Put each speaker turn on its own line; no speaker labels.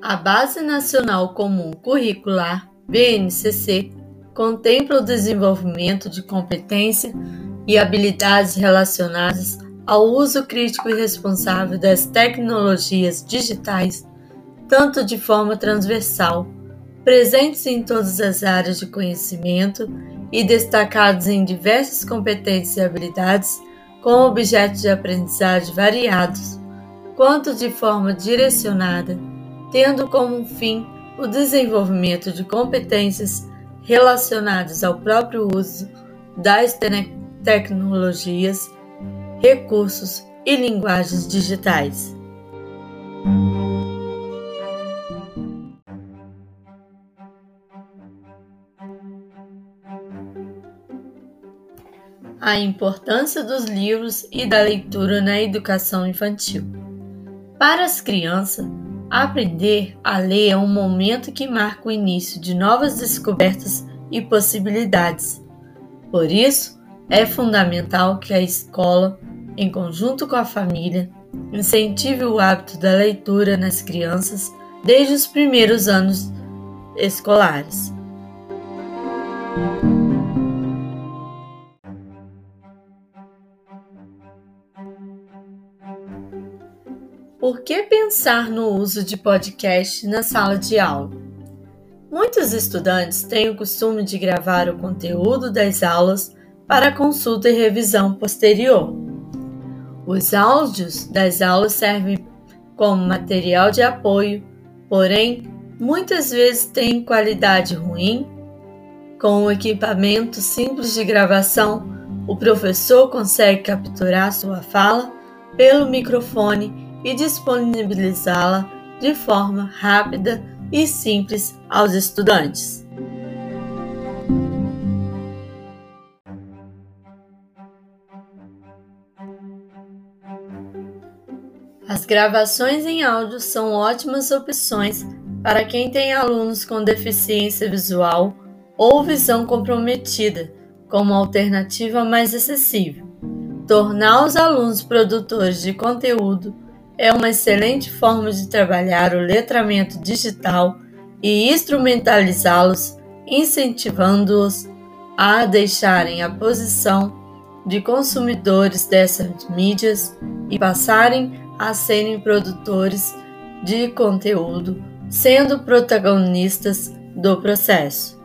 A Base Nacional Comum Curricular, BNCC, contempla o desenvolvimento de competência e habilidades relacionadas ao uso crítico e responsável das tecnologias digitais, tanto de forma transversal, presentes em todas as áreas de conhecimento e destacados em diversas competências e habilidades com objetos de aprendizagem variados, quanto de forma direcionada, tendo como fim o desenvolvimento de competências relacionadas ao próprio uso das tecnologias, recursos e linguagens digitais. A importância dos livros e da leitura na educação infantil. Para as crianças, aprender a ler é um momento que marca o início de novas descobertas e possibilidades. Por isso, é fundamental que a escola, em conjunto com a família, incentive o hábito da leitura nas crianças desde os primeiros anos escolares. Por que pensar no uso de podcast na sala de aula? Muitos estudantes têm o costume de gravar o conteúdo das aulas para consulta e revisão posterior. Os áudios das aulas servem como material de apoio, porém, muitas vezes têm qualidade ruim. Com o equipamento simples de gravação, o professor consegue capturar sua fala pelo microfone e disponibilizá-la de forma rápida e simples aos estudantes. As gravações em áudio são ótimas opções para quem tem alunos com deficiência visual ou visão comprometida, como alternativa mais acessível. Tornar os alunos produtores de conteúdo é uma excelente forma de trabalhar o letramento digital e instrumentalizá-los, incentivando-os a deixarem a posição de consumidores dessas mídias e passarem a serem produtores de conteúdo, sendo protagonistas do processo.